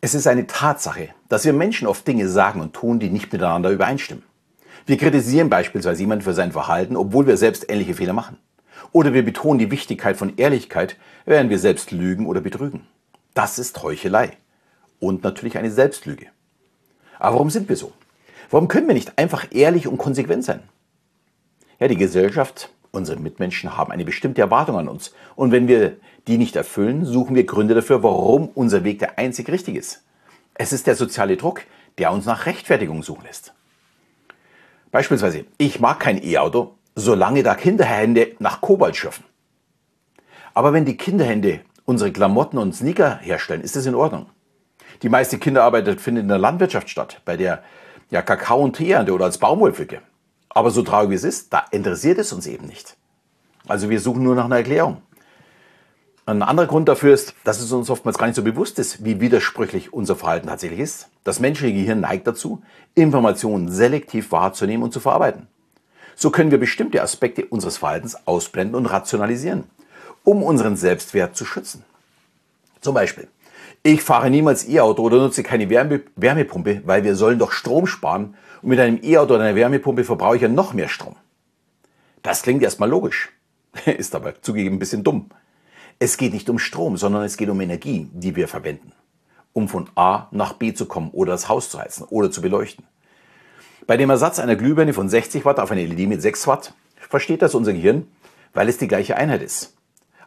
Es ist eine Tatsache, dass wir Menschen oft Dinge sagen und tun, die nicht miteinander übereinstimmen. Wir kritisieren beispielsweise jemanden für sein Verhalten, obwohl wir selbst ähnliche Fehler machen. Oder wir betonen die Wichtigkeit von Ehrlichkeit, während wir selbst lügen oder betrügen. Das ist Heuchelei. Und natürlich eine Selbstlüge. Aber warum sind wir so? Warum können wir nicht einfach ehrlich und konsequent sein? Ja, die Gesellschaft, unsere Mitmenschen haben eine bestimmte Erwartung an uns. Und wenn wir die nicht erfüllen, suchen wir Gründe dafür, warum unser Weg der einzig richtige ist. Es ist der soziale Druck, der uns nach Rechtfertigung suchen lässt. Beispielsweise, ich mag kein E-Auto, solange da Kinderhände nach Kobalt schürfen. Aber wenn die Kinderhände unsere Klamotten und Sneaker herstellen, ist das in Ordnung. Die meiste Kinderarbeit findet in der Landwirtschaft statt, bei der ja Kakao und Tee oder als Baumwollpflücke. Aber so traurig wie es ist, da interessiert es uns eben nicht. Also wir suchen nur nach einer Erklärung. Ein anderer Grund dafür ist, dass es uns oftmals gar nicht so bewusst ist, wie widersprüchlich unser Verhalten tatsächlich ist. Das menschliche Gehirn neigt dazu, Informationen selektiv wahrzunehmen und zu verarbeiten. So können wir bestimmte Aspekte unseres Verhaltens ausblenden und rationalisieren, um unseren Selbstwert zu schützen. Zum Beispiel, ich fahre niemals E-Auto oder nutze keine Wärme Wärmepumpe, weil wir sollen doch Strom sparen und mit einem E-Auto oder einer Wärmepumpe verbrauche ich ja noch mehr Strom. Das klingt erstmal logisch, ist aber zugegeben ein bisschen dumm. Es geht nicht um Strom, sondern es geht um Energie, die wir verwenden, um von A nach B zu kommen oder das Haus zu heizen oder zu beleuchten. Bei dem Ersatz einer Glühbirne von 60 Watt auf eine LED mit 6 Watt versteht das unser Gehirn, weil es die gleiche Einheit ist.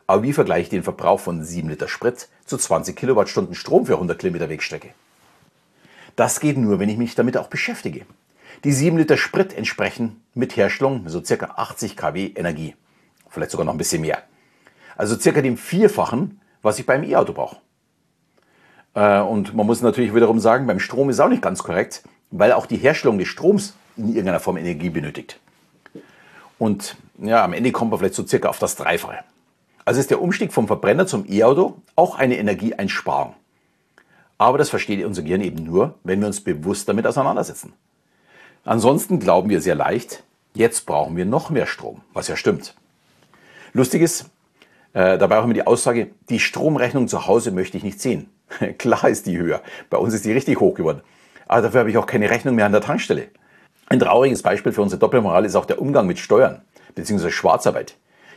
Aber wie vergleiche ich den Verbrauch von 7 Liter Sprit zu 20 Kilowattstunden Strom für 100 Kilometer Wegstrecke? Das geht nur, wenn ich mich damit auch beschäftige. Die 7 Liter Sprit entsprechen mit Herstellung so circa 80 kW Energie. Vielleicht sogar noch ein bisschen mehr. Also circa dem Vierfachen, was ich beim E-Auto brauche. Äh, und man muss natürlich wiederum sagen, beim Strom ist auch nicht ganz korrekt, weil auch die Herstellung des Stroms in irgendeiner Form Energie benötigt. Und ja, am Ende kommt man vielleicht so circa auf das Dreifache. Also ist der Umstieg vom Verbrenner zum E-Auto auch eine Energieeinsparung. Aber das versteht unser Gehirn eben nur, wenn wir uns bewusst damit auseinandersetzen. Ansonsten glauben wir sehr leicht, jetzt brauchen wir noch mehr Strom, was ja stimmt. Lustig ist, äh, dabei auch immer die Aussage, die Stromrechnung zu Hause möchte ich nicht sehen. Klar ist die höher. Bei uns ist die richtig hoch geworden. Aber dafür habe ich auch keine Rechnung mehr an der Tankstelle. Ein trauriges Beispiel für unsere Doppelmoral ist auch der Umgang mit Steuern bzw. Schwarzarbeit.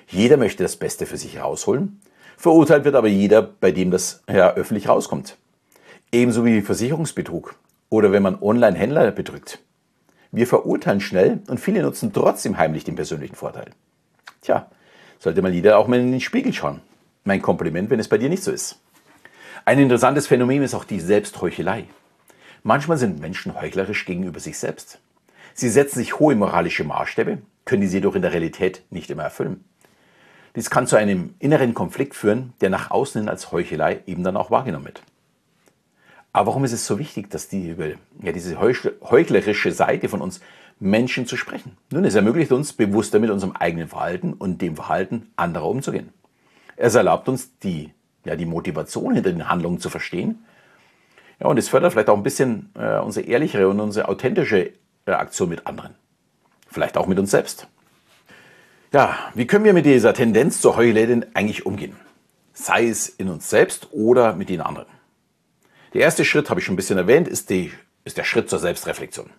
Jeder möchte das Beste für sich herausholen, verurteilt wird aber jeder, bei dem das ja, öffentlich rauskommt. Ebenso wie Versicherungsbetrug oder wenn man Online-Händler betrügt. Wir verurteilen schnell und viele nutzen trotzdem heimlich den persönlichen Vorteil. Tja, sollte mal jeder auch mal in den Spiegel schauen. Mein Kompliment, wenn es bei dir nicht so ist. Ein interessantes Phänomen ist auch die Selbstheuchelei. Manchmal sind Menschen heuchlerisch gegenüber sich selbst. Sie setzen sich hohe moralische Maßstäbe, können diese jedoch in der Realität nicht immer erfüllen. Dies kann zu einem inneren Konflikt führen, der nach außen hin als Heuchelei eben dann auch wahrgenommen wird. Aber warum ist es so wichtig, dass die ja, diese heuchlerische Seite von uns Menschen zu sprechen. Nun, es ermöglicht uns, bewusster mit unserem eigenen Verhalten und dem Verhalten anderer umzugehen. Es erlaubt uns, die, ja, die Motivation hinter den Handlungen zu verstehen. Ja, und es fördert vielleicht auch ein bisschen äh, unsere ehrlichere und unsere authentische äh, Aktion mit anderen. Vielleicht auch mit uns selbst. Ja, wie können wir mit dieser Tendenz zur Heuchelei denn eigentlich umgehen? Sei es in uns selbst oder mit den anderen. Der erste Schritt, habe ich schon ein bisschen erwähnt, ist, die, ist der Schritt zur Selbstreflexion.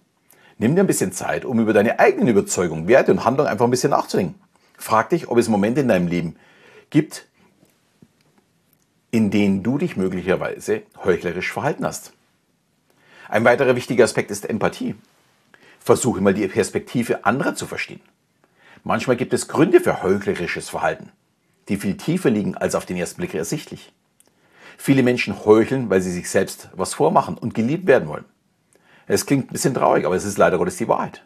Nimm dir ein bisschen Zeit, um über deine eigenen Überzeugungen, Werte und Handlungen einfach ein bisschen nachzudenken. Frag dich, ob es Momente in deinem Leben gibt, in denen du dich möglicherweise heuchlerisch verhalten hast. Ein weiterer wichtiger Aspekt ist Empathie. Versuche mal die Perspektive anderer zu verstehen. Manchmal gibt es Gründe für heuchlerisches Verhalten, die viel tiefer liegen als auf den ersten Blick ersichtlich. Viele Menschen heucheln, weil sie sich selbst was vormachen und geliebt werden wollen. Es klingt ein bisschen traurig, aber es ist leider Gottes die Wahrheit.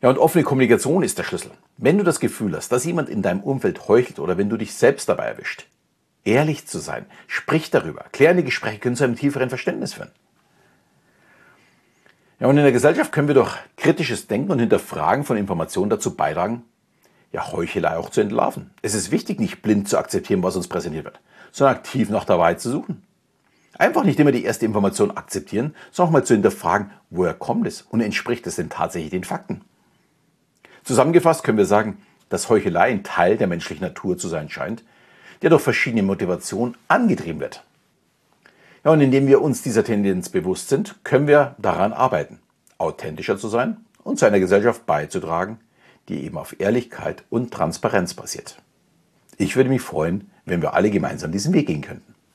Ja, und offene Kommunikation ist der Schlüssel. Wenn du das Gefühl hast, dass jemand in deinem Umfeld heuchelt oder wenn du dich selbst dabei erwischt, ehrlich zu sein, sprich darüber. Klärende Gespräche können zu einem tieferen Verständnis führen. Ja, und in der Gesellschaft können wir durch kritisches Denken und Hinterfragen von Informationen dazu beitragen, ja, Heuchelei auch zu entlarven. Es ist wichtig, nicht blind zu akzeptieren, was uns präsentiert wird, sondern aktiv nach der Wahrheit zu suchen. Einfach nicht immer die erste Information akzeptieren, sondern auch mal zu hinterfragen, woher kommt es und entspricht es denn tatsächlich den Fakten. Zusammengefasst können wir sagen, dass Heuchelei ein Teil der menschlichen Natur zu sein scheint, der durch verschiedene Motivationen angetrieben wird. Ja, und indem wir uns dieser Tendenz bewusst sind, können wir daran arbeiten, authentischer zu sein und zu einer Gesellschaft beizutragen, die eben auf Ehrlichkeit und Transparenz basiert. Ich würde mich freuen, wenn wir alle gemeinsam diesen Weg gehen könnten.